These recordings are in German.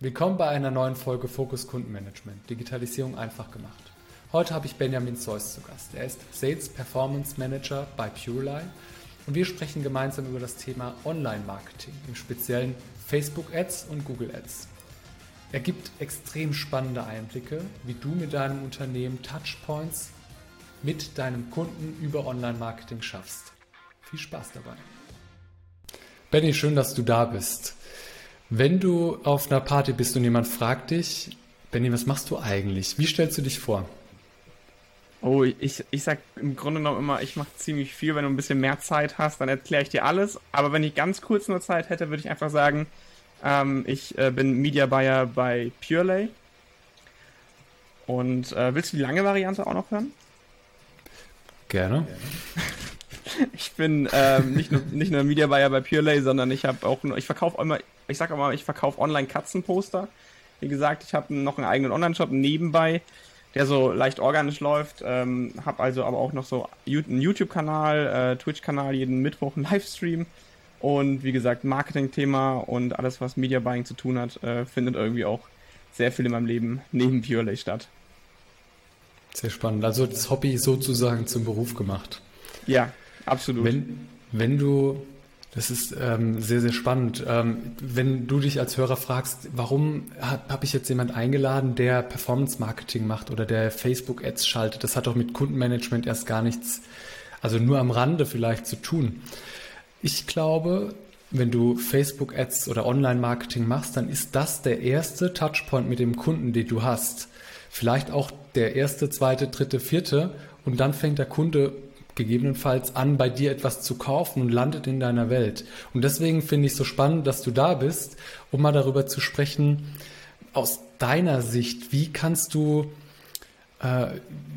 Willkommen bei einer neuen Folge Fokus Kundenmanagement. Digitalisierung einfach gemacht. Heute habe ich Benjamin Seuss zu Gast. Er ist Sales Performance Manager bei Pureline und wir sprechen gemeinsam über das Thema Online-Marketing, im speziellen Facebook Ads und Google Ads. Er gibt extrem spannende Einblicke, wie du mit deinem Unternehmen Touchpoints mit deinem Kunden über Online-Marketing schaffst. Viel Spaß dabei. Benny, schön, dass du da bist. Wenn du auf einer Party bist und jemand fragt dich, Benny, was machst du eigentlich? Wie stellst du dich vor? Oh, ich, ich sag im Grunde genommen immer, ich mache ziemlich viel. Wenn du ein bisschen mehr Zeit hast, dann erkläre ich dir alles. Aber wenn ich ganz kurz nur Zeit hätte, würde ich einfach sagen, ähm, ich äh, bin Media Buyer bei Purelay. Und äh, willst du die lange Variante auch noch hören? Gerne. Ich bin ähm, nicht, nur, nicht nur Media Buyer bei Purelay, sondern ich habe auch, ich verkaufe immer, ich sage immer, ich verkaufe online Katzenposter. Wie gesagt, ich habe noch einen eigenen Online-Shop nebenbei, der so leicht organisch läuft. Ähm, habe also aber auch noch so einen YouTube-Kanal, äh, Twitch-Kanal, jeden Mittwoch einen Livestream. Und wie gesagt, Marketing-Thema und alles, was Media Buying zu tun hat, äh, findet irgendwie auch sehr viel in meinem Leben neben Purelay statt. Sehr spannend. Also das Hobby sozusagen zum Beruf gemacht. Ja, absolut. Wenn, wenn du das ist ähm, sehr, sehr spannend. Ähm, wenn du dich als Hörer fragst, warum habe hab ich jetzt jemand eingeladen, der Performance-Marketing macht oder der Facebook-Ads schaltet, das hat doch mit Kundenmanagement erst gar nichts, also nur am Rande vielleicht zu tun. Ich glaube, wenn du Facebook-Ads oder Online-Marketing machst, dann ist das der erste Touchpoint mit dem Kunden, den du hast. Vielleicht auch der erste, zweite, dritte, vierte. Und dann fängt der Kunde gegebenenfalls an, bei dir etwas zu kaufen und landet in deiner Welt. Und deswegen finde ich es so spannend, dass du da bist, um mal darüber zu sprechen, aus deiner Sicht, wie kannst du, äh,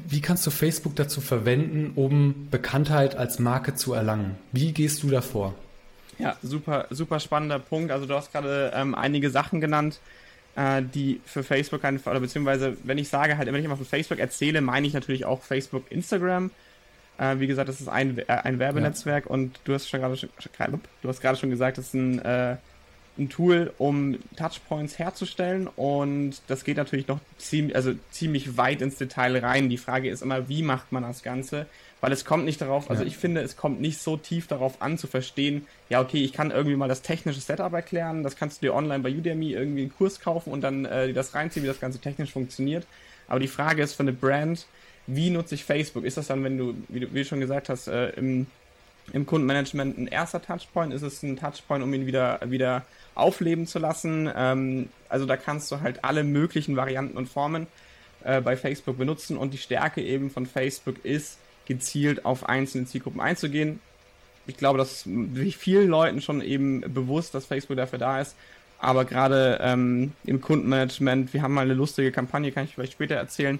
wie kannst du Facebook dazu verwenden, um Bekanntheit als Marke zu erlangen? Wie gehst du davor? Ja, super, super spannender Punkt. Also du hast gerade ähm, einige Sachen genannt, äh, die für Facebook oder beziehungsweise, wenn ich sage halt, wenn ich immer von Facebook erzähle, meine ich natürlich auch Facebook, Instagram. Äh, wie gesagt, das ist ein, äh, ein Werbenetzwerk ja. und du hast schon gerade du hast gerade schon gesagt, das ist ein, äh, ein Tool, um Touchpoints herzustellen und das geht natürlich noch ziemlich, also ziemlich weit ins Detail rein. Die Frage ist immer, wie macht man das Ganze? Weil es kommt nicht darauf, also ja. ich finde, es kommt nicht so tief darauf an zu verstehen, ja, okay, ich kann irgendwie mal das technische Setup erklären, das kannst du dir online bei Udemy irgendwie einen Kurs kaufen und dann äh, das reinziehen, wie das Ganze technisch funktioniert. Aber die Frage ist für eine Brand, wie nutze ich Facebook? Ist das dann, wenn du, wie du, wie du schon gesagt hast, äh, im, im Kundenmanagement ein erster Touchpoint? Ist es ein Touchpoint, um ihn wieder, wieder aufleben zu lassen? Ähm, also da kannst du halt alle möglichen Varianten und Formen äh, bei Facebook benutzen und die Stärke eben von Facebook ist, gezielt auf einzelne Zielgruppen einzugehen. Ich glaube, das ist vielen Leuten schon eben bewusst, dass Facebook dafür da ist. Aber gerade ähm, im Kundenmanagement, wir haben mal eine lustige Kampagne, kann ich vielleicht später erzählen,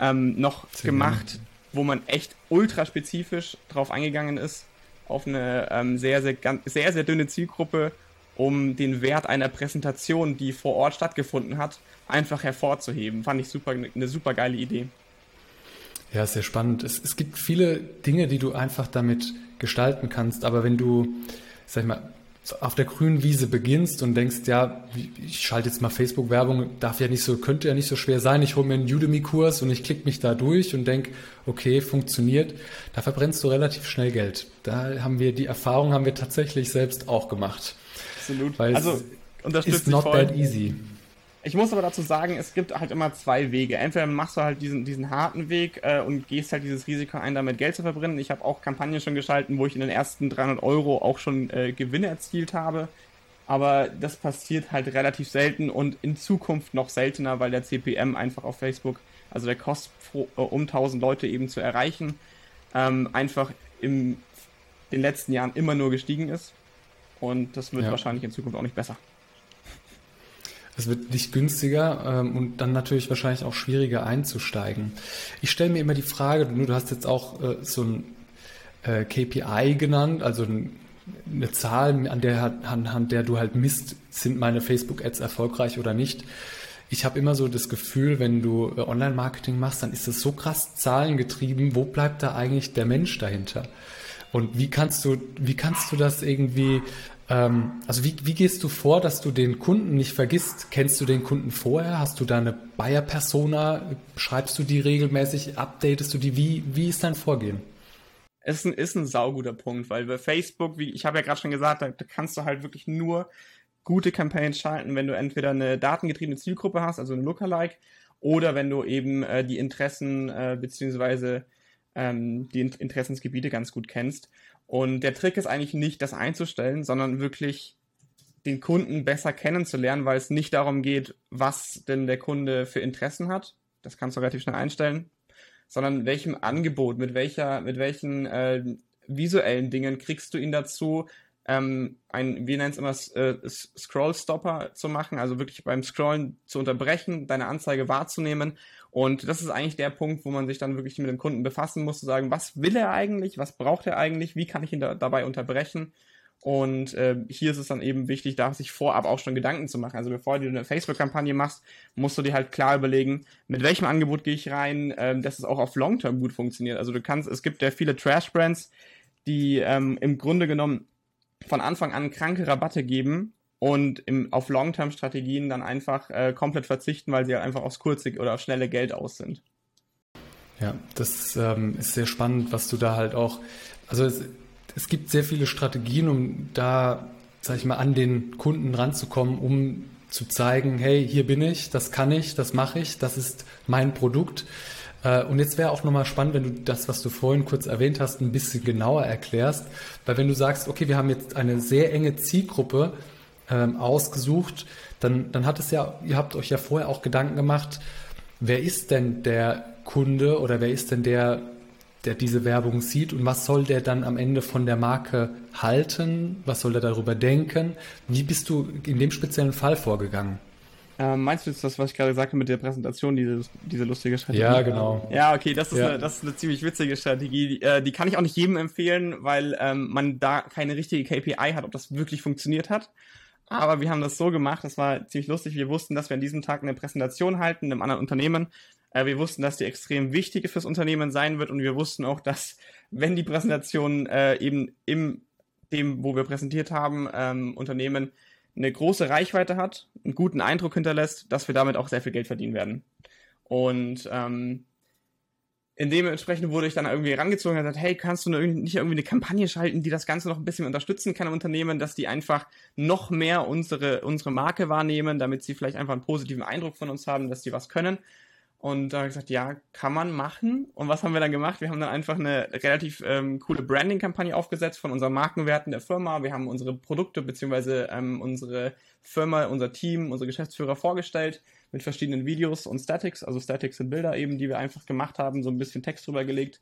ähm, noch Sehr gemacht, wo man echt ultra spezifisch drauf eingegangen ist, auf eine ähm, sehr, sehr, ganz, sehr, sehr dünne Zielgruppe, um den Wert einer Präsentation, die vor Ort stattgefunden hat, einfach hervorzuheben. Fand ich super, eine super geile Idee. Ja, sehr spannend. Es, es gibt viele Dinge, die du einfach damit gestalten kannst, aber wenn du, sag ich mal, auf der grünen Wiese beginnst und denkst, ja, ich schalte jetzt mal Facebook-Werbung, darf ja nicht so, könnte ja nicht so schwer sein. Ich hole mir einen Udemy-Kurs und ich klicke mich da durch und denke, okay, funktioniert. Da verbrennst du relativ schnell Geld. Da haben wir die Erfahrung haben wir tatsächlich selbst auch gemacht. Absolut. Weil also es ist not that easy. Ich muss aber dazu sagen, es gibt halt immer zwei Wege. Entweder machst du halt diesen, diesen harten Weg äh, und gehst halt dieses Risiko ein, damit Geld zu verbrennen. Ich habe auch Kampagnen schon geschalten, wo ich in den ersten 300 Euro auch schon äh, Gewinne erzielt habe. Aber das passiert halt relativ selten und in Zukunft noch seltener, weil der CPM einfach auf Facebook, also der Kost pro, äh, um 1000 Leute eben zu erreichen, ähm, einfach in den letzten Jahren immer nur gestiegen ist. Und das wird ja. wahrscheinlich in Zukunft auch nicht besser. Es wird nicht günstiger ähm, und dann natürlich wahrscheinlich auch schwieriger einzusteigen. Ich stelle mir immer die Frage, du, du hast jetzt auch äh, so ein äh, KPI genannt, also eine Zahl, an der, anhand der du halt misst, sind meine Facebook-Ads erfolgreich oder nicht. Ich habe immer so das Gefühl, wenn du äh, Online-Marketing machst, dann ist das so krass zahlengetrieben. Wo bleibt da eigentlich der Mensch dahinter? Und wie kannst du, wie kannst du das irgendwie also wie, wie gehst du vor, dass du den Kunden nicht vergisst? Kennst du den Kunden vorher? Hast du da eine Buyer-Persona? Schreibst du die regelmäßig? Updatest du die? Wie, wie ist dein Vorgehen? Es ist ein, ist ein sauguter Punkt, weil bei Facebook, wie ich habe ja gerade schon gesagt, da, da kannst du halt wirklich nur gute Campaigns schalten, wenn du entweder eine datengetriebene Zielgruppe hast, also eine Lookalike, oder wenn du eben äh, die Interessen äh, beziehungsweise ähm, die Interessensgebiete ganz gut kennst. Und der Trick ist eigentlich nicht, das einzustellen, sondern wirklich den Kunden besser kennenzulernen, weil es nicht darum geht, was denn der Kunde für Interessen hat. Das kannst du relativ schnell einstellen, sondern welchem Angebot, mit welcher, mit welchen äh, visuellen Dingen kriegst du ihn dazu, ähm, ein, wir nennen es immer äh, Scroll-Stopper zu machen, also wirklich beim Scrollen zu unterbrechen, deine Anzeige wahrzunehmen. Und das ist eigentlich der Punkt, wo man sich dann wirklich mit dem Kunden befassen muss, zu sagen, was will er eigentlich, was braucht er eigentlich, wie kann ich ihn da, dabei unterbrechen. Und äh, hier ist es dann eben wichtig, da sich vorab auch schon Gedanken zu machen. Also bevor du eine Facebook-Kampagne machst, musst du dir halt klar überlegen, mit welchem Angebot gehe ich rein, äh, dass es auch auf Long-Term gut funktioniert. Also du kannst, es gibt ja viele Trash-Brands, die ähm, im Grunde genommen von Anfang an kranke Rabatte geben und im, auf Long-Term-Strategien dann einfach äh, komplett verzichten, weil sie halt einfach aufs kurze oder auf schnelle Geld aus sind. Ja, das ähm, ist sehr spannend, was du da halt auch, also es, es gibt sehr viele Strategien, um da, sag ich mal, an den Kunden ranzukommen, um zu zeigen, hey, hier bin ich, das kann ich, das mache ich, das ist mein Produkt. Äh, und jetzt wäre auch nochmal spannend, wenn du das, was du vorhin kurz erwähnt hast, ein bisschen genauer erklärst. Weil wenn du sagst, okay, wir haben jetzt eine sehr enge Zielgruppe ähm, ausgesucht, dann, dann hat es ja, ihr habt euch ja vorher auch Gedanken gemacht, wer ist denn der Kunde oder wer ist denn der, der diese Werbung sieht und was soll der dann am Ende von der Marke halten? Was soll der darüber denken? Wie bist du in dem speziellen Fall vorgegangen? Ähm, meinst du jetzt das, was ich gerade gesagt habe mit der Präsentation, diese, diese lustige Strategie? Ja, genau. Ja, okay, das ist, ja. Eine, das ist eine ziemlich witzige Strategie. Die, äh, die kann ich auch nicht jedem empfehlen, weil ähm, man da keine richtige KPI hat, ob das wirklich funktioniert hat. Aber wir haben das so gemacht, das war ziemlich lustig. Wir wussten, dass wir an diesem Tag eine Präsentation halten, einem anderen Unternehmen. Äh, wir wussten, dass die extrem wichtig fürs Unternehmen sein wird und wir wussten auch, dass wenn die Präsentation äh, eben im dem, wo wir präsentiert haben, ähm, Unternehmen eine große Reichweite hat, einen guten Eindruck hinterlässt, dass wir damit auch sehr viel Geld verdienen werden. Und ähm, in dementsprechend wurde ich dann irgendwie herangezogen und gesagt, hey, kannst du nicht irgendwie eine Kampagne schalten, die das Ganze noch ein bisschen unterstützen kann im Unternehmen, dass die einfach noch mehr unsere, unsere Marke wahrnehmen, damit sie vielleicht einfach einen positiven Eindruck von uns haben, dass die was können. Und da habe ich gesagt, ja, kann man machen. Und was haben wir dann gemacht? Wir haben dann einfach eine relativ ähm, coole Branding-Kampagne aufgesetzt von unseren Markenwerten der Firma. Wir haben unsere Produkte beziehungsweise ähm, unsere Firma, unser Team, unsere Geschäftsführer vorgestellt mit verschiedenen Videos und Statics. Also Statics sind Bilder eben, die wir einfach gemacht haben, so ein bisschen Text drüber gelegt.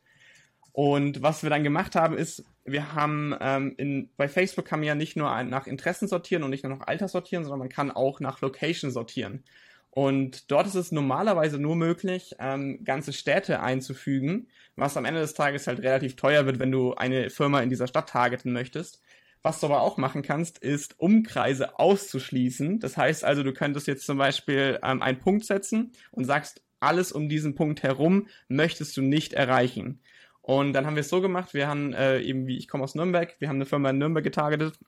Und was wir dann gemacht haben, ist, wir haben ähm, in, bei Facebook kann man ja nicht nur nach Interessen sortieren und nicht nur nach Alter sortieren, sondern man kann auch nach Location sortieren. Und dort ist es normalerweise nur möglich, ähm, ganze Städte einzufügen, was am Ende des Tages halt relativ teuer wird, wenn du eine Firma in dieser Stadt targeten möchtest. Was du aber auch machen kannst, ist Umkreise auszuschließen. Das heißt also, du könntest jetzt zum Beispiel ähm, einen Punkt setzen und sagst, alles um diesen Punkt herum möchtest du nicht erreichen. Und dann haben wir es so gemacht, wir haben äh, eben, wie ich komme aus Nürnberg, wir haben eine Firma in Nürnberg getargetet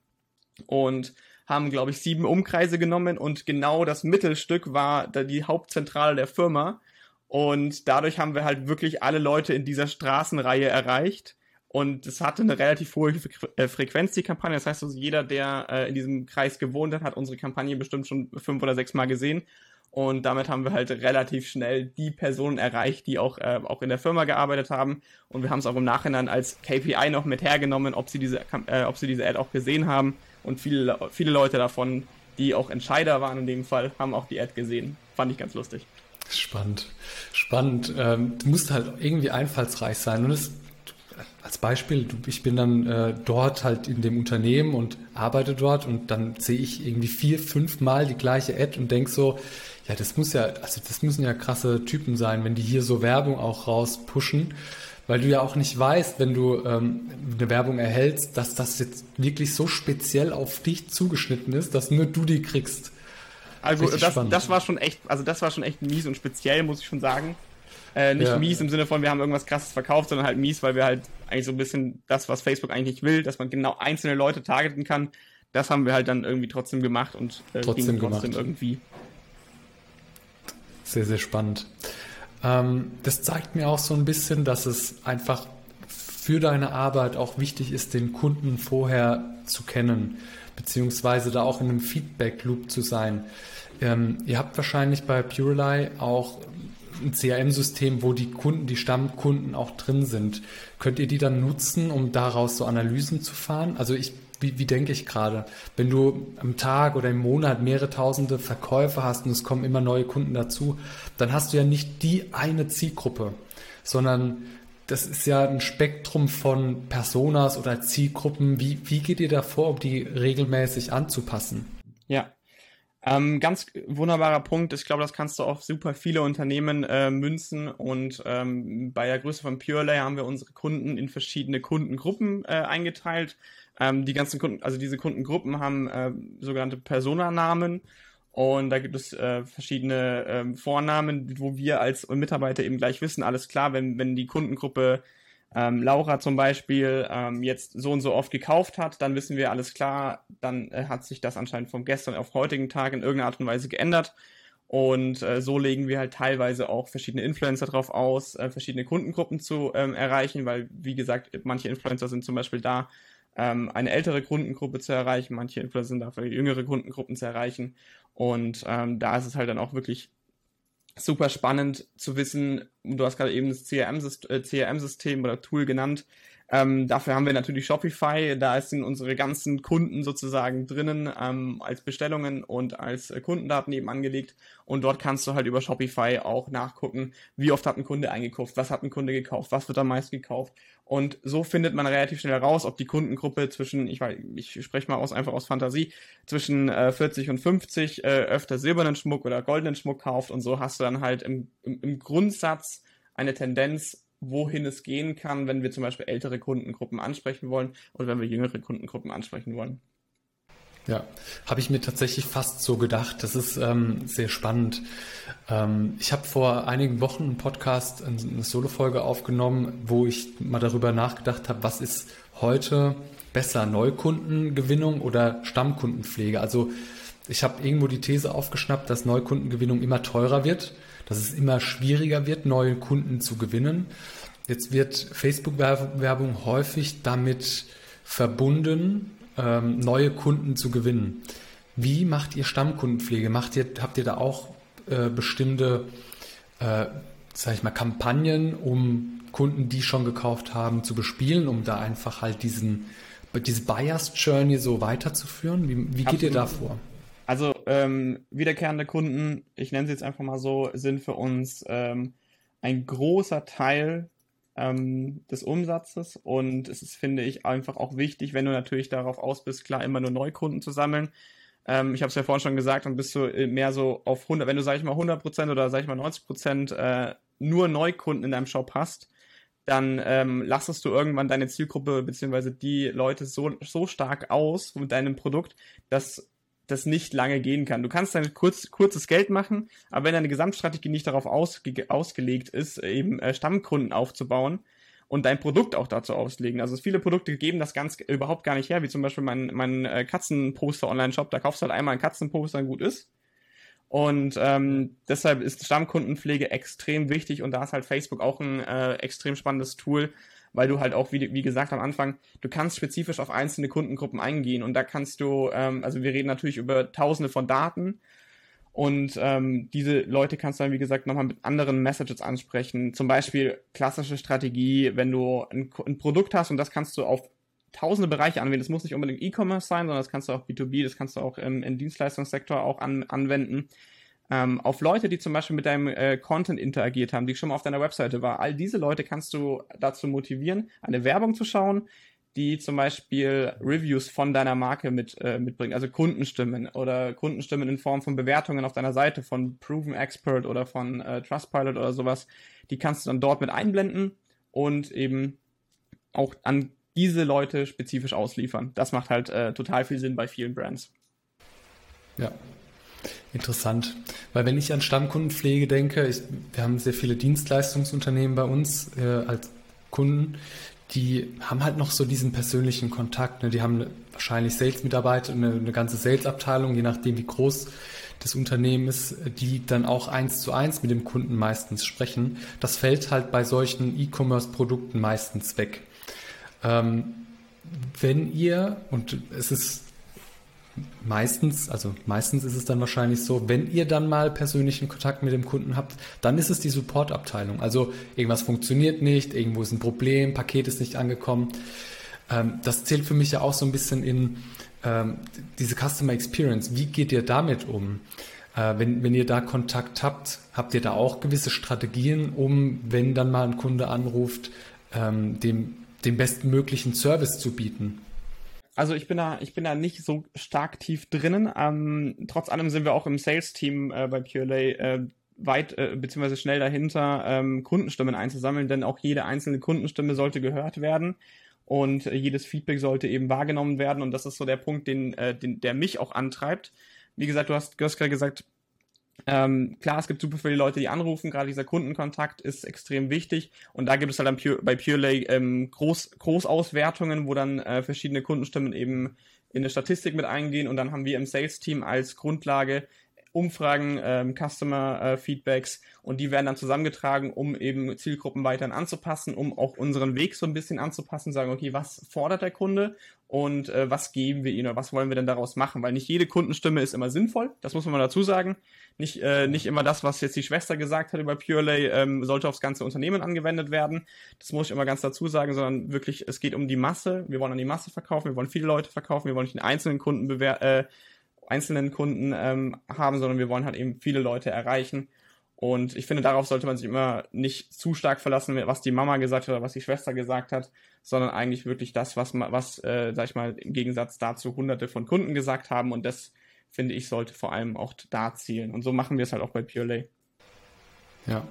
und haben, glaube ich, sieben Umkreise genommen und genau das Mittelstück war die Hauptzentrale der Firma. Und dadurch haben wir halt wirklich alle Leute in dieser Straßenreihe erreicht. Und es hatte eine relativ hohe äh, Frequenz, die Kampagne. Das heißt also, jeder, der äh, in diesem Kreis gewohnt hat, hat unsere Kampagne bestimmt schon fünf oder sechs Mal gesehen. Und damit haben wir halt relativ schnell die Personen erreicht, die auch, äh, auch in der Firma gearbeitet haben. Und wir haben es auch im Nachhinein als KPI noch mit hergenommen, ob sie diese, äh, ob sie diese Ad auch gesehen haben. Und viele, viele Leute davon, die auch Entscheider waren in dem Fall, haben auch die Ad gesehen. Fand ich ganz lustig. Spannend. Spannend. Ähm, du musst halt irgendwie einfallsreich sein. Und es, als Beispiel, ich bin dann äh, dort halt in dem Unternehmen und arbeite dort und dann sehe ich irgendwie vier, fünf Mal die gleiche Ad und denk so, ja, das muss ja, also das müssen ja krasse Typen sein, wenn die hier so Werbung auch rauspushen weil du ja auch nicht weißt, wenn du ähm, eine Werbung erhältst, dass das jetzt wirklich so speziell auf dich zugeschnitten ist, dass nur du die kriegst. Also das, das war schon echt, also das war schon echt mies und speziell, muss ich schon sagen. Äh, nicht ja. mies im Sinne von, wir haben irgendwas krasses verkauft, sondern halt mies, weil wir halt eigentlich so ein bisschen das, was Facebook eigentlich will, dass man genau einzelne Leute targeten kann, das haben wir halt dann irgendwie trotzdem gemacht und äh, trotzdem, trotzdem gemacht. irgendwie. Sehr, sehr spannend. Ähm, das zeigt mir auch so ein bisschen, dass es einfach für deine Arbeit auch wichtig ist, den Kunden vorher zu kennen, beziehungsweise da auch in einem Feedback-Loop zu sein. Ähm, ihr habt wahrscheinlich bei Purely auch ein CRM-System, wo die Kunden, die Stammkunden auch drin sind. Könnt ihr die dann nutzen, um daraus so Analysen zu fahren? Also ich, wie, wie denke ich gerade? Wenn du am Tag oder im Monat mehrere tausende Verkäufe hast und es kommen immer neue Kunden dazu, dann hast du ja nicht die eine Zielgruppe, sondern das ist ja ein Spektrum von Personas oder Zielgruppen. Wie, wie geht ihr da vor, um die regelmäßig anzupassen? Ja, ähm, ganz wunderbarer Punkt. Ich glaube, das kannst du auf super viele Unternehmen äh, münzen. Und ähm, bei der Größe von PureLay haben wir unsere Kunden in verschiedene Kundengruppen äh, eingeteilt. Ähm, die ganzen Kunden, also diese Kundengruppen haben äh, sogenannte Personanamen. Und da gibt es äh, verschiedene äh, Vornamen, wo wir als Mitarbeiter eben gleich wissen, alles klar, wenn, wenn die Kundengruppe ähm, Laura zum Beispiel ähm, jetzt so und so oft gekauft hat, dann wissen wir alles klar, dann äh, hat sich das anscheinend vom gestern auf heutigen Tag in irgendeiner Art und Weise geändert. Und äh, so legen wir halt teilweise auch verschiedene Influencer drauf aus, äh, verschiedene Kundengruppen zu ähm, erreichen, weil, wie gesagt, manche Influencer sind zum Beispiel da, ähm, eine ältere Kundengruppe zu erreichen, manche Influencer sind da für jüngere Kundengruppen zu erreichen. Und ähm, da ist es halt dann auch wirklich super spannend zu wissen, du hast gerade eben das CRM-System äh, oder Tool genannt, ähm, dafür haben wir natürlich Shopify, da sind unsere ganzen Kunden sozusagen drinnen ähm, als Bestellungen und als äh, Kundendaten eben angelegt. Und dort kannst du halt über Shopify auch nachgucken, wie oft hat ein Kunde eingekauft, was hat ein Kunde gekauft, was wird am meisten gekauft. Und so findet man relativ schnell raus, ob die Kundengruppe zwischen, ich weiß, ich spreche mal aus einfach aus Fantasie, zwischen äh, 40 und 50 äh, öfter silbernen Schmuck oder goldenen Schmuck kauft. Und so hast du dann halt im, im, im Grundsatz eine Tendenz, wohin es gehen kann, wenn wir zum Beispiel ältere Kundengruppen ansprechen wollen oder wenn wir jüngere Kundengruppen ansprechen wollen. Ja, habe ich mir tatsächlich fast so gedacht. Das ist ähm, sehr spannend. Ähm, ich habe vor einigen Wochen einen Podcast, eine Solo-Folge aufgenommen, wo ich mal darüber nachgedacht habe, was ist heute besser, Neukundengewinnung oder Stammkundenpflege? Also ich habe irgendwo die These aufgeschnappt, dass Neukundengewinnung immer teurer wird dass es immer schwieriger wird, neue Kunden zu gewinnen. Jetzt wird Facebook-Werbung häufig damit verbunden, ähm, neue Kunden zu gewinnen. Wie macht ihr Stammkundenpflege? Macht ihr, habt ihr da auch äh, bestimmte, äh, sag ich mal, Kampagnen, um Kunden, die schon gekauft haben, zu bespielen, um da einfach halt diesen, diese Buyers Journey so weiterzuführen? Wie, wie geht Absolut. ihr da vor? Ähm, wiederkehrende Kunden, ich nenne sie jetzt einfach mal so, sind für uns ähm, ein großer Teil ähm, des Umsatzes und es ist, finde ich, einfach auch wichtig, wenn du natürlich darauf aus bist, klar immer nur Neukunden zu sammeln. Ähm, ich habe es ja vorhin schon gesagt, dann bist du äh, mehr so auf 100, wenn du, sag ich mal, 100% oder sag ich mal 90% äh, nur Neukunden in deinem Shop hast, dann ähm, lassest du irgendwann deine Zielgruppe beziehungsweise die Leute so, so stark aus mit deinem Produkt, dass das nicht lange gehen kann. Du kannst dann kurz, kurzes Geld machen, aber wenn deine Gesamtstrategie nicht darauf ausge ausgelegt ist, eben äh, Stammkunden aufzubauen und dein Produkt auch dazu auslegen. Also viele Produkte geben das ganz überhaupt gar nicht her, wie zum Beispiel mein, mein äh, Katzenposter-Online-Shop. Da kaufst du halt einmal ein Katzenposter und gut ist. Und ähm, deshalb ist Stammkundenpflege extrem wichtig und da ist halt Facebook auch ein äh, extrem spannendes Tool, weil du halt auch, wie, wie gesagt am Anfang, du kannst spezifisch auf einzelne Kundengruppen eingehen und da kannst du, ähm, also wir reden natürlich über tausende von Daten und ähm, diese Leute kannst du dann, wie gesagt, nochmal mit anderen Messages ansprechen. Zum Beispiel klassische Strategie, wenn du ein, ein Produkt hast und das kannst du auf tausende Bereiche anwenden. Das muss nicht unbedingt E-Commerce sein, sondern das kannst du auch B2B, das kannst du auch im, im Dienstleistungssektor auch an, anwenden ähm, auf Leute, die zum Beispiel mit deinem äh, Content interagiert haben, die schon mal auf deiner Webseite war. All diese Leute kannst du dazu motivieren, eine Werbung zu schauen, die zum Beispiel Reviews von deiner Marke mit, äh, mitbringen, also Kundenstimmen oder Kundenstimmen in Form von Bewertungen auf deiner Seite von Proven Expert oder von äh, Trustpilot oder sowas. Die kannst du dann dort mit einblenden und eben auch an diese Leute spezifisch ausliefern. Das macht halt äh, total viel Sinn bei vielen Brands. Ja, Interessant, weil wenn ich an Stammkundenpflege denke, ich, wir haben sehr viele Dienstleistungsunternehmen bei uns äh, als Kunden, die haben halt noch so diesen persönlichen Kontakt. Ne? Die haben wahrscheinlich Sales-Mitarbeiter, eine, eine ganze Sales-Abteilung, je nachdem wie groß das Unternehmen ist, die dann auch eins zu eins mit dem Kunden meistens sprechen. Das fällt halt bei solchen E-Commerce-Produkten meistens weg. Ähm, wenn ihr, und es ist meistens, also meistens ist es dann wahrscheinlich so, wenn ihr dann mal persönlichen Kontakt mit dem Kunden habt, dann ist es die Support-Abteilung. Also irgendwas funktioniert nicht, irgendwo ist ein Problem, Paket ist nicht angekommen. Ähm, das zählt für mich ja auch so ein bisschen in ähm, diese Customer Experience. Wie geht ihr damit um? Äh, wenn, wenn ihr da Kontakt habt, habt ihr da auch gewisse Strategien, um, wenn dann mal ein Kunde anruft, ähm, dem, den bestmöglichen Service zu bieten? Also ich bin da, ich bin da nicht so stark tief drinnen. Ähm, trotz allem sind wir auch im Sales-Team äh, bei Purelay äh, weit äh, bzw. schnell dahinter, ähm, Kundenstimmen einzusammeln, denn auch jede einzelne Kundenstimme sollte gehört werden und äh, jedes Feedback sollte eben wahrgenommen werden und das ist so der Punkt, den, äh, den der mich auch antreibt. Wie gesagt, du hast, gerade gesagt, ähm, klar, es gibt super viele Leute, die anrufen, gerade dieser Kundenkontakt ist extrem wichtig. Und da gibt es halt dann Pure, bei PureLay ähm, Groß, Großauswertungen, wo dann äh, verschiedene Kundenstimmen eben in eine Statistik mit eingehen. Und dann haben wir im Sales-Team als Grundlage Umfragen, ähm, Customer-Feedbacks äh, und die werden dann zusammengetragen, um eben Zielgruppen weiterhin anzupassen, um auch unseren Weg so ein bisschen anzupassen, sagen, okay, was fordert der Kunde und äh, was geben wir ihnen oder was wollen wir denn daraus machen? Weil nicht jede Kundenstimme ist immer sinnvoll, das muss man mal dazu sagen. Nicht, äh, nicht immer das, was jetzt die Schwester gesagt hat über Purelay, ähm, sollte aufs ganze Unternehmen angewendet werden. Das muss ich immer ganz dazu sagen, sondern wirklich, es geht um die Masse. Wir wollen an die Masse verkaufen, wir wollen viele Leute verkaufen, wir wollen nicht den einzelnen Kunden bewer äh, einzelnen Kunden ähm, haben, sondern wir wollen halt eben viele Leute erreichen. Und ich finde, darauf sollte man sich immer nicht zu stark verlassen, was die Mama gesagt hat oder was die Schwester gesagt hat, sondern eigentlich wirklich das, was, was äh, sag ich mal, im Gegensatz dazu hunderte von Kunden gesagt haben. Und das, finde ich, sollte vor allem auch da zielen. Und so machen wir es halt auch bei Purelay. Ja,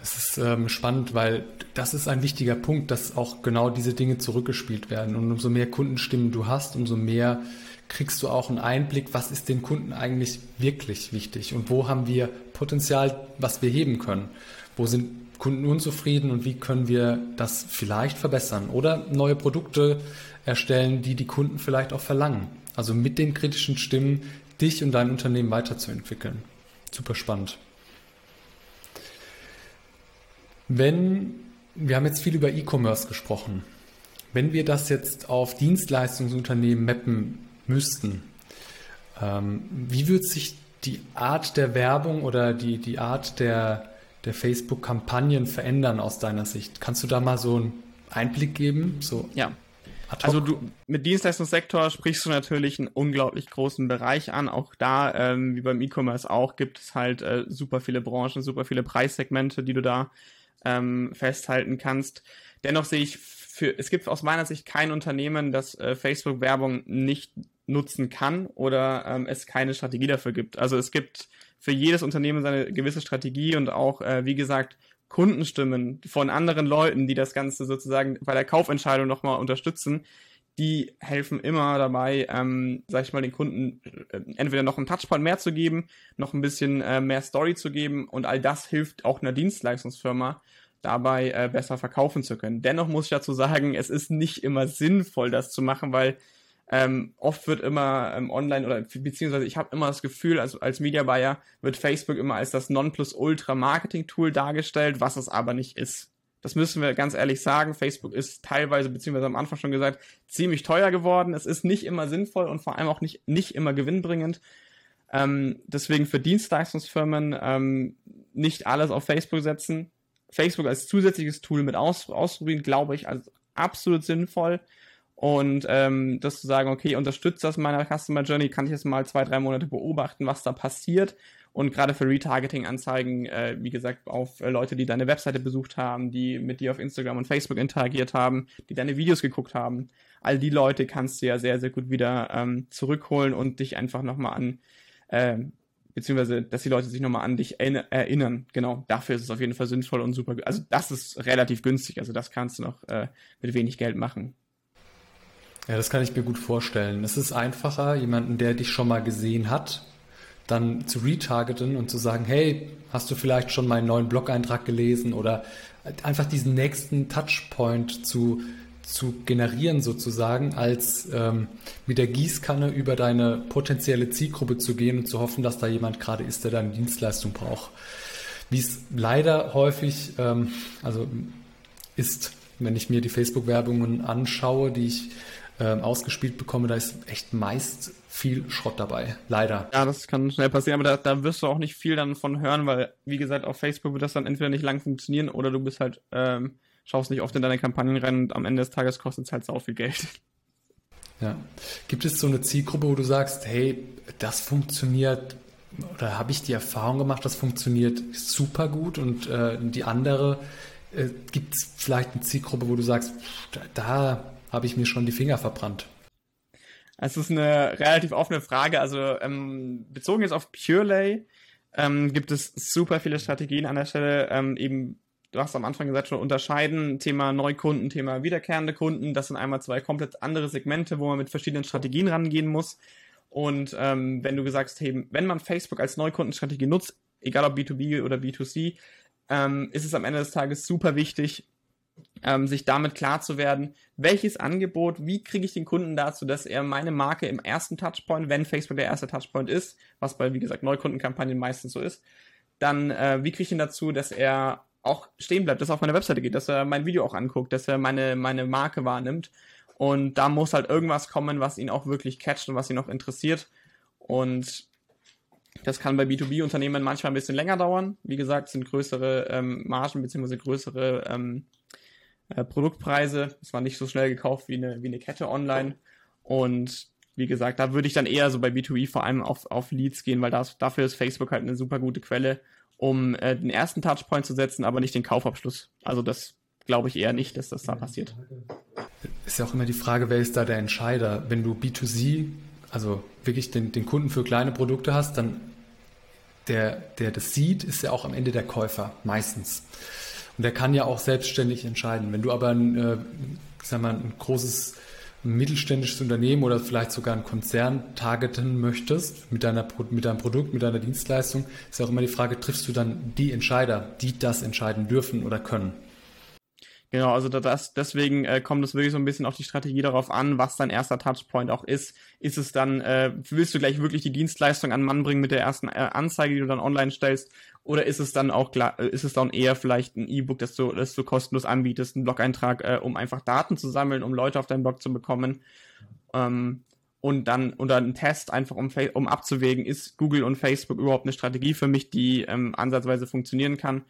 es ist ähm, spannend, weil das ist ein wichtiger Punkt, dass auch genau diese Dinge zurückgespielt werden. Und umso mehr Kundenstimmen du hast, umso mehr kriegst du auch einen Einblick, was ist dem Kunden eigentlich wirklich wichtig und wo haben wir Potenzial, was wir heben können. Wo sind Kunden unzufrieden und wie können wir das vielleicht verbessern oder neue Produkte erstellen, die die Kunden vielleicht auch verlangen. Also mit den kritischen Stimmen dich und dein Unternehmen weiterzuentwickeln. Super spannend. Wenn, wir haben jetzt viel über E-Commerce gesprochen. Wenn wir das jetzt auf Dienstleistungsunternehmen mappen müssten. Ähm, wie wird sich die Art der Werbung oder die, die Art der, der Facebook-Kampagnen verändern aus deiner Sicht? Kannst du da mal so einen Einblick geben? So ja. Also du mit Dienstleistungssektor sprichst du natürlich einen unglaublich großen Bereich an. Auch da, ähm, wie beim E-Commerce auch, gibt es halt äh, super viele Branchen, super viele Preissegmente, die du da ähm, festhalten kannst. Dennoch sehe ich für, es gibt aus meiner Sicht kein Unternehmen, das äh, Facebook-Werbung nicht nutzen kann oder ähm, es keine Strategie dafür gibt. Also es gibt für jedes Unternehmen seine gewisse Strategie und auch, äh, wie gesagt, Kundenstimmen von anderen Leuten, die das Ganze sozusagen bei der Kaufentscheidung nochmal unterstützen, die helfen immer dabei, ähm, sag ich mal, den Kunden äh, entweder noch einen Touchpoint mehr zu geben, noch ein bisschen äh, mehr Story zu geben und all das hilft auch einer Dienstleistungsfirma dabei äh, besser verkaufen zu können. Dennoch muss ich dazu sagen, es ist nicht immer sinnvoll, das zu machen, weil ähm, oft wird immer ähm, online oder beziehungsweise ich habe immer das Gefühl, als, als Media Buyer wird Facebook immer als das Nonplusultra-Marketing-Tool dargestellt, was es aber nicht ist. Das müssen wir ganz ehrlich sagen. Facebook ist teilweise, beziehungsweise am Anfang schon gesagt, ziemlich teuer geworden. Es ist nicht immer sinnvoll und vor allem auch nicht, nicht immer gewinnbringend. Ähm, deswegen für Dienstleistungsfirmen ähm, nicht alles auf Facebook setzen. Facebook als zusätzliches Tool mit aus, ausprobieren, glaube ich, als absolut sinnvoll. Und ähm, das zu sagen, okay, unterstützt das meiner Customer Journey, kann ich jetzt mal zwei, drei Monate beobachten, was da passiert. Und gerade für Retargeting-Anzeigen, äh, wie gesagt, auf äh, Leute, die deine Webseite besucht haben, die mit dir auf Instagram und Facebook interagiert haben, die deine Videos geguckt haben, all die Leute kannst du ja sehr, sehr gut wieder ähm, zurückholen und dich einfach nochmal an, äh, beziehungsweise, dass die Leute sich nochmal an dich erinnern. Genau, dafür ist es auf jeden Fall sinnvoll und super. Also das ist relativ günstig, also das kannst du noch äh, mit wenig Geld machen. Ja, das kann ich mir gut vorstellen. Es ist einfacher, jemanden, der dich schon mal gesehen hat, dann zu retargeten und zu sagen, hey, hast du vielleicht schon meinen neuen Blog-Eintrag gelesen oder einfach diesen nächsten Touchpoint zu, zu generieren sozusagen, als ähm, mit der Gießkanne über deine potenzielle Zielgruppe zu gehen und zu hoffen, dass da jemand gerade ist, der deine Dienstleistung braucht. Wie es leider häufig, ähm, also ist, wenn ich mir die Facebook-Werbungen anschaue, die ich ähm, ausgespielt bekomme, da ist echt meist viel Schrott dabei. Leider. Ja, das kann schnell passieren, aber da, da wirst du auch nicht viel dann von hören, weil, wie gesagt, auf Facebook wird das dann entweder nicht lang funktionieren oder du bist halt ähm, schaust nicht oft in deine Kampagnen rein und am Ende des Tages kostet es halt sau viel Geld. Ja. Gibt es so eine Zielgruppe, wo du sagst, hey, das funktioniert oder habe ich die Erfahrung gemacht, das funktioniert super gut und äh, die andere, äh, gibt es vielleicht eine Zielgruppe, wo du sagst, da, da habe ich mir schon die Finger verbrannt? Es ist eine relativ offene Frage. Also ähm, bezogen jetzt auf Purelay ähm, gibt es super viele Strategien an der Stelle, ähm, eben du hast am Anfang gesagt, schon unterscheiden, Thema Neukunden, Thema wiederkehrende Kunden. Das sind einmal zwei komplett andere Segmente, wo man mit verschiedenen Strategien rangehen muss. Und ähm, wenn du sagst, hey, wenn man Facebook als Neukundenstrategie nutzt, egal ob B2B oder B2C, ähm, ist es am Ende des Tages super wichtig, ähm, sich damit klar zu werden, welches Angebot, wie kriege ich den Kunden dazu, dass er meine Marke im ersten Touchpoint, wenn Facebook der erste Touchpoint ist, was bei, wie gesagt, Neukundenkampagnen meistens so ist, dann äh, wie kriege ich ihn dazu, dass er auch stehen bleibt, dass er auf meine Webseite geht, dass er mein Video auch anguckt, dass er meine, meine Marke wahrnimmt. Und da muss halt irgendwas kommen, was ihn auch wirklich catcht und was ihn auch interessiert. Und das kann bei B2B-Unternehmen manchmal ein bisschen länger dauern. Wie gesagt, sind größere ähm, Margen bzw. größere ähm, äh, Produktpreise. Es war nicht so schnell gekauft wie eine, wie eine Kette online. Und wie gesagt, da würde ich dann eher so bei B2B vor allem auf, auf Leads gehen, weil das, dafür ist Facebook halt eine super gute Quelle um äh, den ersten Touchpoint zu setzen, aber nicht den Kaufabschluss. Also das glaube ich eher nicht, dass das da passiert. Ist ja auch immer die Frage, wer ist da der Entscheider? Wenn du B2C, also wirklich den, den Kunden für kleine Produkte hast, dann der, der das sieht, ist ja auch am Ende der Käufer, meistens. Und der kann ja auch selbstständig entscheiden. Wenn du aber ein, äh, sag mal, ein großes ein mittelständisches Unternehmen oder vielleicht sogar einen Konzern targeten möchtest mit, deiner, mit deinem Produkt, mit deiner Dienstleistung, ist ja auch immer die Frage, triffst du dann die Entscheider, die das entscheiden dürfen oder können? Genau, also das, deswegen äh, kommt es wirklich so ein bisschen auf die Strategie darauf an, was dein erster Touchpoint auch ist. Ist es dann, äh, willst du gleich wirklich die Dienstleistung an Mann bringen mit der ersten äh, Anzeige, die du dann online stellst? Oder ist es dann auch äh, ist es dann eher vielleicht ein E-Book, das du, das du kostenlos anbietest, ein Blog-Eintrag, äh, um einfach Daten zu sammeln, um Leute auf deinen Blog zu bekommen? Ähm, und dann oder ein Test einfach um, um abzuwägen, ist Google und Facebook überhaupt eine Strategie für mich, die ähm, ansatzweise funktionieren kann?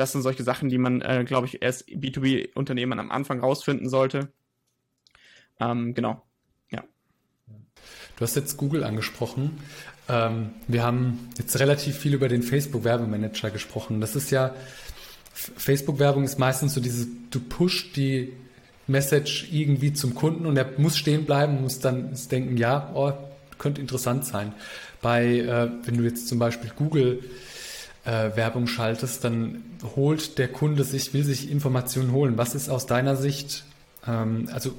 Das sind solche Sachen, die man, äh, glaube ich, erst B2B-Unternehmen am Anfang rausfinden sollte. Ähm, genau. Ja. Du hast jetzt Google angesprochen. Ähm, wir haben jetzt relativ viel über den Facebook-Werbemanager gesprochen. Das ist ja, Facebook-Werbung ist meistens so dieses, du push die Message irgendwie zum Kunden und er muss stehen bleiben, muss dann denken, ja, oh, könnte interessant sein. Bei, äh, wenn du jetzt zum Beispiel Google äh, Werbung schaltest, dann holt der Kunde sich, will sich Informationen holen. Was ist aus deiner Sicht, ähm, also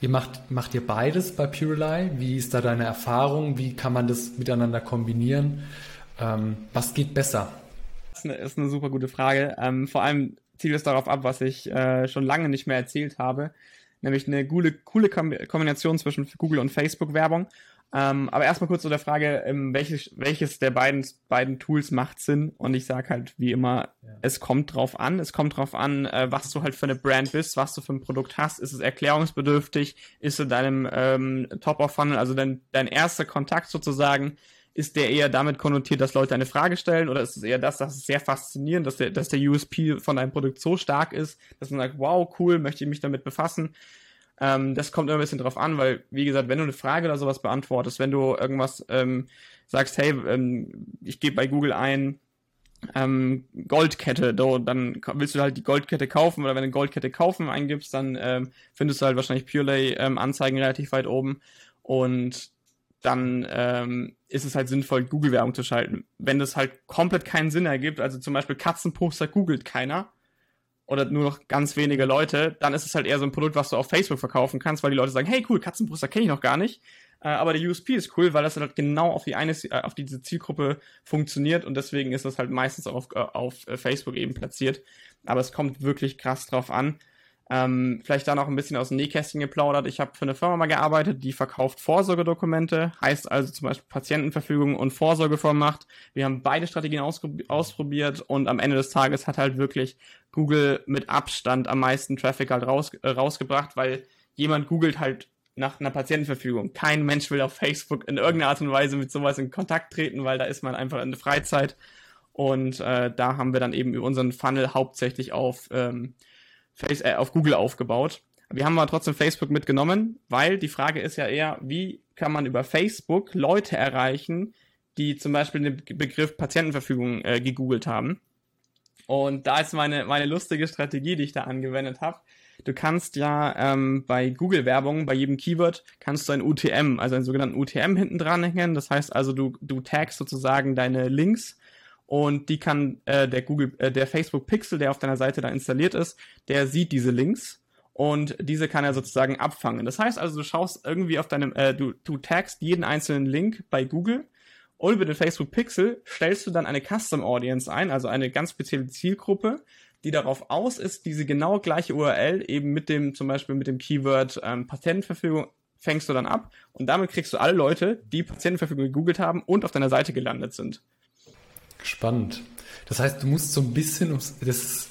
ihr macht, macht ihr beides bei Purely? Wie ist da deine Erfahrung? Wie kann man das miteinander kombinieren? Ähm, was geht besser? Das ist eine, ist eine super gute Frage. Ähm, vor allem zielt es darauf ab, was ich äh, schon lange nicht mehr erzählt habe, nämlich eine coole, coole Kombination zwischen Google und Facebook Werbung. Ähm, aber erstmal kurz zu der Frage, ähm, welches, welches der beiden, beiden Tools macht Sinn? Und ich sage halt wie immer, ja. es kommt drauf an. Es kommt drauf an, äh, was du halt für eine Brand bist, was du für ein Produkt hast. Ist es erklärungsbedürftig? Ist es deinem ähm, Top-of-Funnel, also dein, dein erster Kontakt sozusagen, ist der eher damit konnotiert, dass Leute eine Frage stellen? Oder ist es eher das, das ist sehr faszinierend, dass der, dass der USP von deinem Produkt so stark ist, dass man sagt, wow, cool, möchte ich mich damit befassen? Ähm, das kommt immer ein bisschen drauf an, weil, wie gesagt, wenn du eine Frage oder sowas beantwortest, wenn du irgendwas ähm, sagst, hey, ähm, ich gebe bei Google ein, ähm, Goldkette, do, dann willst du halt die Goldkette kaufen oder wenn du Goldkette kaufen eingibst, dann ähm, findest du halt wahrscheinlich Purelay ähm, Anzeigen relativ weit oben und dann ähm, ist es halt sinnvoll, Google-Werbung zu schalten. Wenn das halt komplett keinen Sinn ergibt, also zum Beispiel Katzenposter googelt keiner, oder nur noch ganz wenige Leute, dann ist es halt eher so ein Produkt, was du auf Facebook verkaufen kannst, weil die Leute sagen, hey cool, Katzenbrüster kenne ich noch gar nicht. Äh, aber der USP ist cool, weil das halt genau auf die eine, äh, auf diese Zielgruppe funktioniert und deswegen ist das halt meistens auch auf, äh, auf Facebook eben platziert. Aber es kommt wirklich krass drauf an. Ähm, vielleicht da noch ein bisschen aus dem Nähkästchen geplaudert. Ich habe für eine Firma mal gearbeitet, die verkauft Vorsorgedokumente, heißt also zum Beispiel Patientenverfügung und Vorsorgevollmacht. Wir haben beide Strategien ausprobiert und am Ende des Tages hat halt wirklich Google mit Abstand am meisten Traffic halt raus, äh, rausgebracht, weil jemand googelt halt nach einer Patientenverfügung. Kein Mensch will auf Facebook in irgendeiner Art und Weise mit sowas in Kontakt treten, weil da ist man einfach in der Freizeit. Und äh, da haben wir dann eben über unseren Funnel hauptsächlich auf ähm, Face, äh, auf Google aufgebaut. Wir haben aber trotzdem Facebook mitgenommen, weil die Frage ist ja eher, wie kann man über Facebook Leute erreichen, die zum Beispiel den Begriff Patientenverfügung äh, gegoogelt haben. Und da ist meine, meine lustige Strategie, die ich da angewendet habe. Du kannst ja ähm, bei Google-Werbung, bei jedem Keyword, kannst du ein UTM, also einen sogenannten UTM hinten dran hängen. Das heißt also, du, du tagst sozusagen deine Links und die kann äh, der Google, äh, der Facebook Pixel, der auf deiner Seite da installiert ist, der sieht diese Links und diese kann er sozusagen abfangen. Das heißt also, du schaust irgendwie auf deinem, äh, du, du tagst jeden einzelnen Link bei Google und über den Facebook Pixel stellst du dann eine Custom Audience ein, also eine ganz spezielle Zielgruppe, die darauf aus ist, diese genau gleiche URL eben mit dem, zum Beispiel mit dem Keyword ähm, Patentenverfügung fängst du dann ab und damit kriegst du alle Leute, die Patientenverfügung gegoogelt haben und auf deiner Seite gelandet sind. Spannend. Das heißt, du musst so ein bisschen, ums, das ist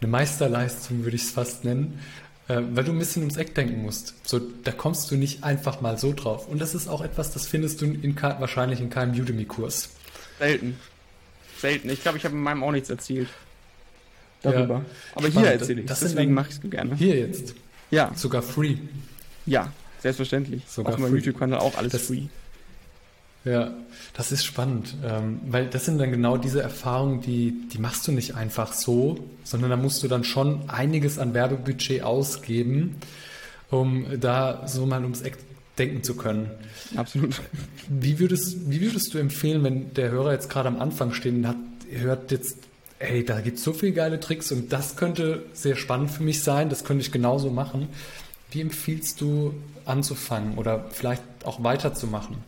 eine Meisterleistung, würde ich es fast nennen, äh, weil du ein bisschen ums Eck denken musst. So, da kommst du nicht einfach mal so drauf. Und das ist auch etwas, das findest du in, wahrscheinlich in keinem Udemy-Kurs. Selten. Selten. Ich glaube, ich habe in meinem auch nichts erzählt. Darüber. Ja, Aber spannend. hier erzähle ich das Deswegen mache ich es gerne. Hier jetzt. Ja. Sogar free. Ja, selbstverständlich. Sogar Auf meinem YouTube-Kanal auch alles das, free. Ja, das ist spannend, ähm, weil das sind dann genau diese Erfahrungen, die, die machst du nicht einfach so, sondern da musst du dann schon einiges an Werbebudget ausgeben, um da so mal ums Eck denken zu können. Absolut. Wie würdest, wie würdest du empfehlen, wenn der Hörer jetzt gerade am Anfang steht und hat, hört jetzt, ey, da gibt es so viele geile Tricks und das könnte sehr spannend für mich sein, das könnte ich genauso machen. Wie empfiehlst du anzufangen oder vielleicht auch weiterzumachen?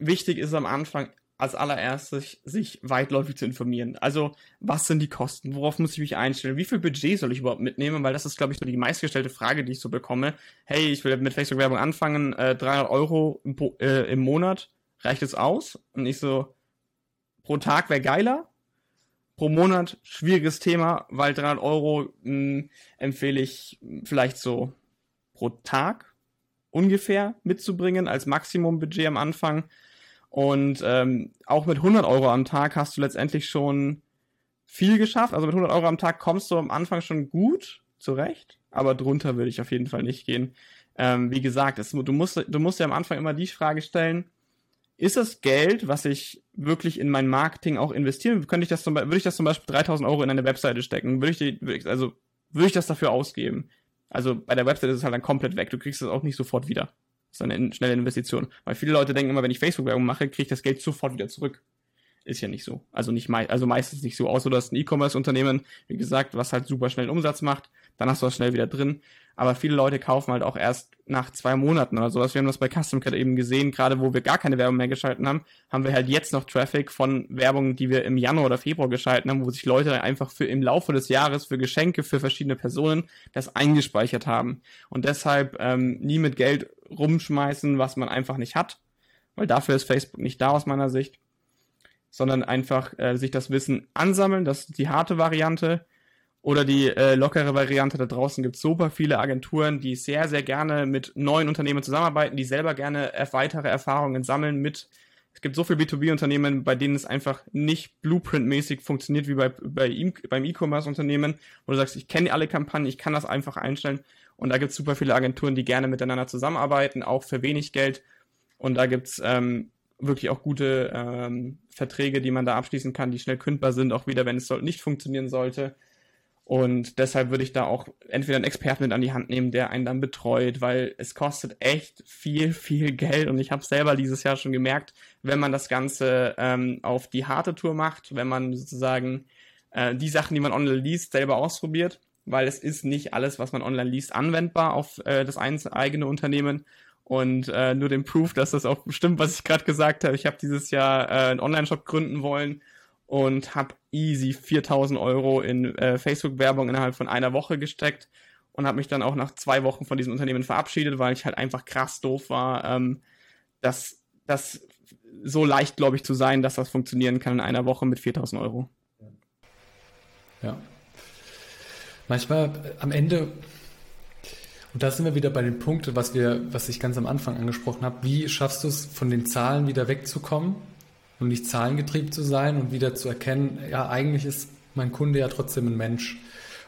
Wichtig ist am Anfang als allererstes, sich weitläufig zu informieren. Also, was sind die Kosten? Worauf muss ich mich einstellen? Wie viel Budget soll ich überhaupt mitnehmen? Weil das ist, glaube ich, so die meistgestellte Frage, die ich so bekomme. Hey, ich will mit Facebook-Werbung anfangen, äh, 300 Euro im, äh, im Monat, reicht es aus? Und ich so, pro Tag wäre geiler. Pro Monat schwieriges Thema, weil 300 Euro mh, hm, empfehle ich vielleicht so pro Tag ungefähr mitzubringen als Maximumbudget am Anfang und ähm, auch mit 100 Euro am Tag hast du letztendlich schon viel geschafft. Also mit 100 Euro am Tag kommst du am Anfang schon gut zurecht, aber drunter würde ich auf jeden Fall nicht gehen. Ähm, wie gesagt, es, du, musst, du musst ja am Anfang immer die Frage stellen, ist das Geld, was ich wirklich in mein Marketing auch investieren, könnte ich das zum, würde ich das zum Beispiel 3000 Euro in eine Webseite stecken? Würde ich, die, würde ich, also, würde ich das dafür ausgeben? Also bei der Webseite ist es halt dann komplett weg. Du kriegst es auch nicht sofort wieder. Das ist eine schnelle Investition. Weil viele Leute denken immer, wenn ich Facebook-Werbung mache, kriege ich das Geld sofort wieder zurück. Ist ja nicht so. Also nicht mei also meistens nicht so. Außer du hast ein E-Commerce-Unternehmen, wie gesagt, was halt super schnell Umsatz macht, dann hast du das schnell wieder drin. Aber viele Leute kaufen halt auch erst nach zwei Monaten oder sowas. Wir haben das bei Custom Cat eben gesehen, gerade wo wir gar keine Werbung mehr geschalten haben, haben wir halt jetzt noch Traffic von Werbung, die wir im Januar oder Februar geschalten haben, wo sich Leute einfach für im Laufe des Jahres für Geschenke für verschiedene Personen das eingespeichert haben. Und deshalb ähm, nie mit Geld rumschmeißen, was man einfach nicht hat, weil dafür ist Facebook nicht da aus meiner Sicht, sondern einfach äh, sich das Wissen ansammeln, das ist die harte Variante oder die äh, lockere Variante. Da draußen gibt es super viele Agenturen, die sehr, sehr gerne mit neuen Unternehmen zusammenarbeiten, die selber gerne weitere Erfahrungen sammeln mit es gibt so viele B2B-Unternehmen, bei denen es einfach nicht blueprintmäßig funktioniert wie bei, bei beim E-Commerce-Unternehmen, wo du sagst, ich kenne alle Kampagnen, ich kann das einfach einstellen. Und da gibt es super viele Agenturen, die gerne miteinander zusammenarbeiten, auch für wenig Geld. Und da gibt's ähm, wirklich auch gute ähm, Verträge, die man da abschließen kann, die schnell kündbar sind, auch wieder, wenn es nicht funktionieren sollte. Und deshalb würde ich da auch entweder einen Experten mit an die Hand nehmen, der einen dann betreut, weil es kostet echt viel, viel Geld. Und ich habe selber dieses Jahr schon gemerkt, wenn man das Ganze ähm, auf die harte Tour macht, wenn man sozusagen äh, die Sachen, die man online liest, selber ausprobiert, weil es ist nicht alles, was man online liest, anwendbar auf äh, das eigene Unternehmen. Und äh, nur den Proof, dass das auch stimmt, was ich gerade gesagt habe. Ich habe dieses Jahr äh, einen Online-Shop gründen wollen und habe easy 4000 Euro in äh, Facebook-Werbung innerhalb von einer Woche gesteckt. und habe mich dann auch nach zwei Wochen von diesem Unternehmen verabschiedet, weil ich halt einfach krass doof war, ähm, dass das so leicht, glaube ich, zu sein, dass das funktionieren kann in einer Woche mit 4000 Euro. Ja. Manchmal äh, am Ende, und da sind wir wieder bei den Punkten, was wir, was ich ganz am Anfang angesprochen habe, wie schaffst du es, von den Zahlen wieder wegzukommen und nicht zahlengetrieben zu sein und wieder zu erkennen, ja, eigentlich ist mein Kunde ja trotzdem ein Mensch.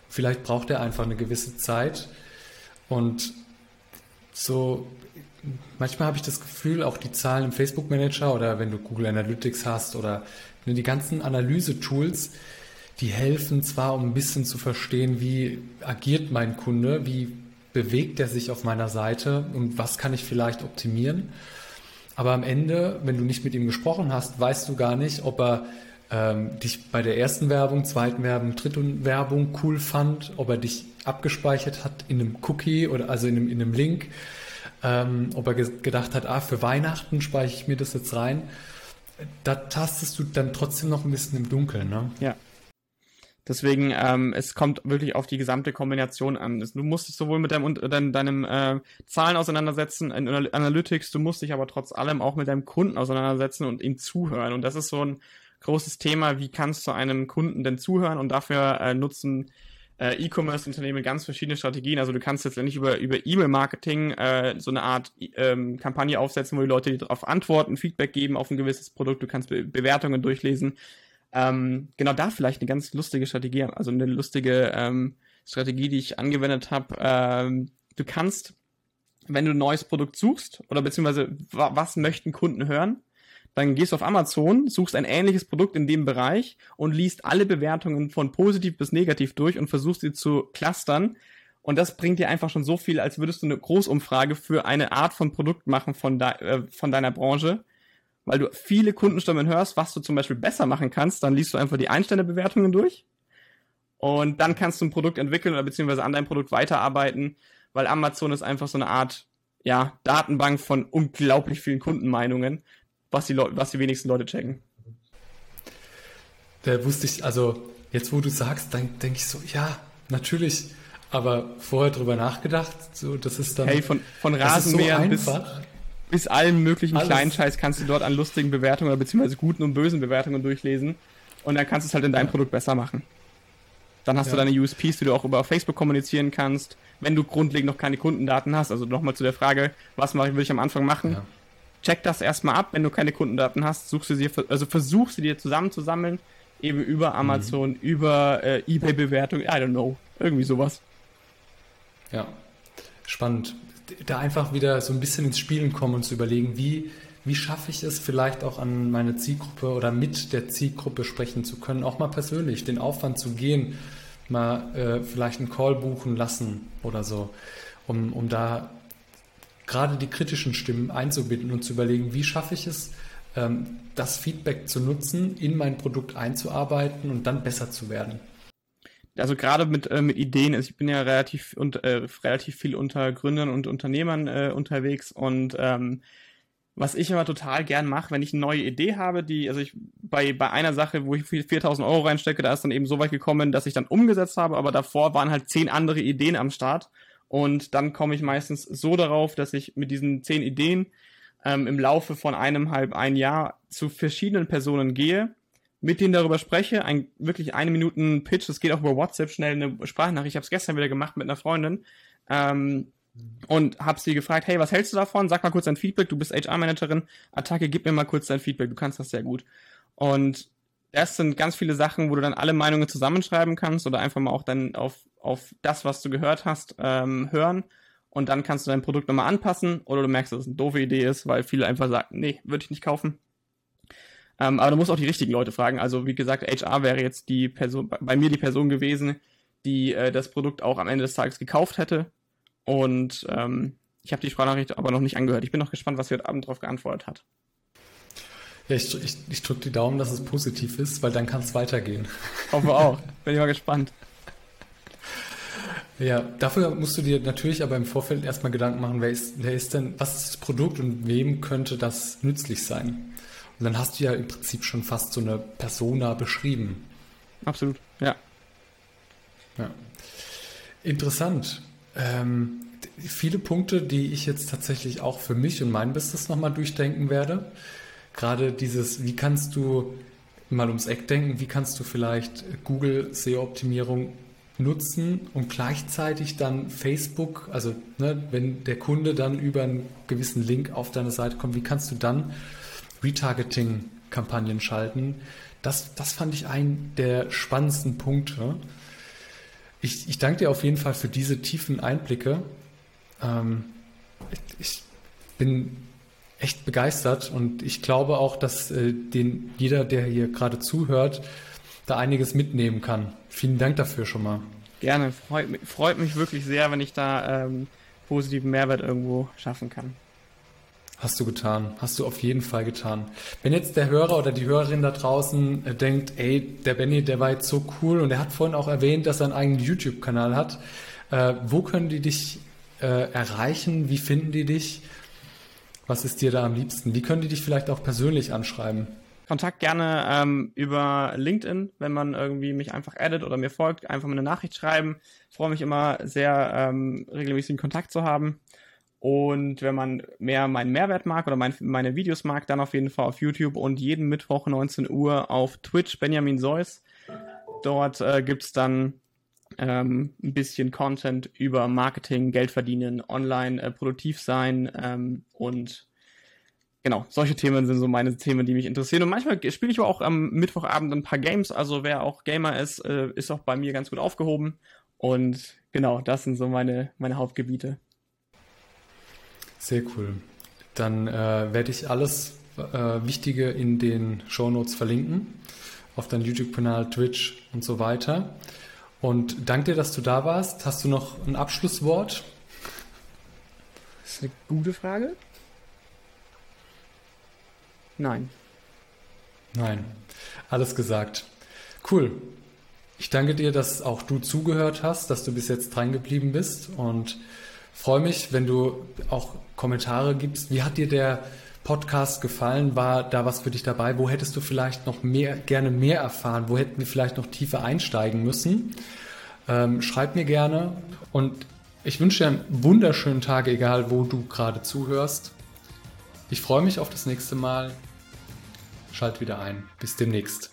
Vielleicht braucht er einfach eine gewisse Zeit und so manchmal habe ich das Gefühl, auch die Zahlen im Facebook Manager oder wenn du Google Analytics hast oder die ganzen Analyse-Tools, die helfen zwar, um ein bisschen zu verstehen, wie agiert mein Kunde, wie bewegt er sich auf meiner Seite und was kann ich vielleicht optimieren. Aber am Ende, wenn du nicht mit ihm gesprochen hast, weißt du gar nicht, ob er ähm, dich bei der ersten Werbung, zweiten Werbung, dritten Werbung cool fand, ob er dich abgespeichert hat in einem Cookie oder also in einem, in einem Link ähm, ob er ge gedacht hat, ah, für Weihnachten speichere ich mir das jetzt rein. Da tastest du dann trotzdem noch ein bisschen im Dunkeln, ne? Ja. Deswegen, ähm, es kommt wirklich auf die gesamte Kombination an. Du musst dich sowohl mit deinem, deinem, deinem äh, Zahlen auseinandersetzen in Analytics, du musst dich aber trotz allem auch mit deinem Kunden auseinandersetzen und ihm zuhören. Und das ist so ein großes Thema, wie kannst du einem Kunden denn zuhören? Und dafür äh, nutzen äh, E-Commerce-Unternehmen ganz verschiedene Strategien. Also du kannst letztendlich über, über E-Mail-Marketing äh, so eine Art ähm, Kampagne aufsetzen, wo die Leute darauf antworten, Feedback geben auf ein gewisses Produkt, du kannst Be Bewertungen durchlesen. Ähm, genau da vielleicht eine ganz lustige Strategie, also eine lustige ähm, Strategie, die ich angewendet habe. Ähm, du kannst, wenn du ein neues Produkt suchst oder beziehungsweise was möchten Kunden hören, dann gehst du auf Amazon, suchst ein ähnliches Produkt in dem Bereich und liest alle Bewertungen von positiv bis negativ durch und versuchst sie zu clustern. Und das bringt dir einfach schon so viel, als würdest du eine Großumfrage für eine Art von Produkt machen von, de äh, von deiner Branche. Weil du viele Kundenstimmen hörst, was du zum Beispiel besser machen kannst, dann liest du einfach die Einstellerbewertungen durch. Und dann kannst du ein Produkt entwickeln oder beziehungsweise an deinem Produkt weiterarbeiten, weil Amazon ist einfach so eine Art, ja, Datenbank von unglaublich vielen Kundenmeinungen, was die, Leute, was die wenigsten Leute checken. Da wusste ich, also jetzt wo du sagst, dann denke ich so, ja, natürlich, aber vorher drüber nachgedacht, so das ist dann. Hey, von, von Rasenmähern so bis, bis allen möglichen Alles. kleinen Scheiß kannst du dort an lustigen Bewertungen oder beziehungsweise guten und bösen Bewertungen durchlesen und dann kannst du es halt in deinem ja. Produkt besser machen. Dann hast ja. du deine USPs, die du auch über Facebook kommunizieren kannst, wenn du grundlegend noch keine Kundendaten hast. Also nochmal zu der Frage, was mache ich, will ich am Anfang machen? Ja check das erstmal ab, wenn du keine Kundendaten hast, suchst du sie, also versuch sie dir zusammenzusammeln, eben über Amazon, mhm. über äh, Ebay-Bewertung, I don't know, irgendwie sowas. Ja, spannend. Da einfach wieder so ein bisschen ins Spielen kommen und zu überlegen, wie, wie schaffe ich es vielleicht auch an meine Zielgruppe oder mit der Zielgruppe sprechen zu können, auch mal persönlich den Aufwand zu gehen, mal äh, vielleicht einen Call buchen lassen oder so, um, um da gerade die kritischen Stimmen einzubinden und zu überlegen, wie schaffe ich es, ähm, das Feedback zu nutzen, in mein Produkt einzuarbeiten und dann besser zu werden. Also gerade mit, äh, mit Ideen, also ich bin ja relativ und äh, relativ viel unter Gründern und Unternehmern äh, unterwegs und ähm, was ich immer total gern mache, wenn ich eine neue Idee habe, die, also ich bei, bei einer Sache, wo ich 4000 Euro reinstecke, da ist dann eben so weit gekommen, dass ich dann umgesetzt habe, aber davor waren halt zehn andere Ideen am Start und dann komme ich meistens so darauf, dass ich mit diesen zehn Ideen ähm, im Laufe von einem halb ein Jahr zu verschiedenen Personen gehe, mit denen darüber spreche, ein wirklich eine Minuten Pitch, das geht auch über WhatsApp schnell eine Sprachnachricht. Ich habe es gestern wieder gemacht mit einer Freundin ähm, und habe sie gefragt, hey, was hältst du davon? Sag mal kurz dein Feedback. Du bist HR-Managerin. Attacke, gib mir mal kurz dein Feedback. Du kannst das sehr gut. Und das sind ganz viele Sachen, wo du dann alle Meinungen zusammenschreiben kannst oder einfach mal auch dann auf, auf das, was du gehört hast, ähm, hören. Und dann kannst du dein Produkt nochmal anpassen oder du merkst, dass es eine doofe Idee ist, weil viele einfach sagen, nee, würde ich nicht kaufen. Ähm, aber du musst auch die richtigen Leute fragen. Also wie gesagt, HR wäre jetzt die Person, bei mir die Person gewesen, die äh, das Produkt auch am Ende des Tages gekauft hätte. Und ähm, ich habe die Sprachnachricht aber noch nicht angehört. Ich bin noch gespannt, was sie heute Abend darauf geantwortet hat. Ja, ich, ich, ich drücke die Daumen, dass es positiv ist, weil dann kann es weitergehen. Hoffe auch. Bin ich mal gespannt. Ja, dafür musst du dir natürlich aber im Vorfeld erstmal Gedanken machen, wer ist, wer ist denn, was ist das Produkt und wem könnte das nützlich sein? Und dann hast du ja im Prinzip schon fast so eine Persona beschrieben. Absolut, ja. Ja. Interessant. ähm, viele Punkte, die ich jetzt tatsächlich auch für mich und mein Business nochmal durchdenken werde. Gerade dieses, wie kannst du mal ums Eck denken, wie kannst du vielleicht Google SEO-Optimierung nutzen und gleichzeitig dann Facebook, also ne, wenn der Kunde dann über einen gewissen Link auf deine Seite kommt, wie kannst du dann Retargeting-Kampagnen schalten? Das, das fand ich einen der spannendsten Punkte. Ich, ich danke dir auf jeden Fall für diese tiefen Einblicke. Ähm, ich, ich, bin echt begeistert und ich glaube auch, dass äh, den, jeder, der hier gerade zuhört, da einiges mitnehmen kann. Vielen Dank dafür schon mal. Gerne, freut, freut mich wirklich sehr, wenn ich da ähm, positiven Mehrwert irgendwo schaffen kann. Hast du getan, hast du auf jeden Fall getan. Wenn jetzt der Hörer oder die Hörerin da draußen äh, denkt, ey, der Benny, der war jetzt so cool und er hat vorhin auch erwähnt, dass er einen eigenen YouTube-Kanal hat, äh, wo können die dich äh, erreichen? Wie finden die dich? Was ist dir da am liebsten? Wie können die dich vielleicht auch persönlich anschreiben? Kontakt gerne ähm, über LinkedIn, wenn man irgendwie mich einfach addet oder mir folgt, einfach mal eine Nachricht schreiben. Ich freue mich immer sehr, ähm, regelmäßigen Kontakt zu haben. Und wenn man mehr meinen Mehrwert mag oder mein, meine Videos mag, dann auf jeden Fall auf YouTube und jeden Mittwoch 19 Uhr auf Twitch Benjamin Seuss. Dort äh, es dann ähm, ein bisschen Content über Marketing, Geld verdienen, online äh, produktiv sein ähm, und genau, solche Themen sind so meine Themen, die mich interessieren. Und manchmal spiele ich auch am Mittwochabend ein paar Games. Also wer auch Gamer ist, äh, ist auch bei mir ganz gut aufgehoben. Und genau, das sind so meine, meine Hauptgebiete. Sehr cool. Dann äh, werde ich alles äh, Wichtige in den Show Notes verlinken. Auf deinem YouTube-Kanal, Twitch und so weiter. Und danke dir, dass du da warst. Hast du noch ein Abschlusswort? Das ist eine gute Frage. Nein. Nein. Alles gesagt. Cool. Ich danke dir, dass auch du zugehört hast, dass du bis jetzt dran geblieben bist und freue mich, wenn du auch Kommentare gibst. Wie hat dir der Podcast gefallen? War da was für dich dabei? Wo hättest du vielleicht noch mehr, gerne mehr erfahren? Wo hätten wir vielleicht noch tiefer einsteigen müssen? Ähm, schreib mir gerne und ich wünsche dir einen wunderschönen Tag, egal wo du gerade zuhörst. Ich freue mich auf das nächste Mal. Schalt wieder ein. Bis demnächst.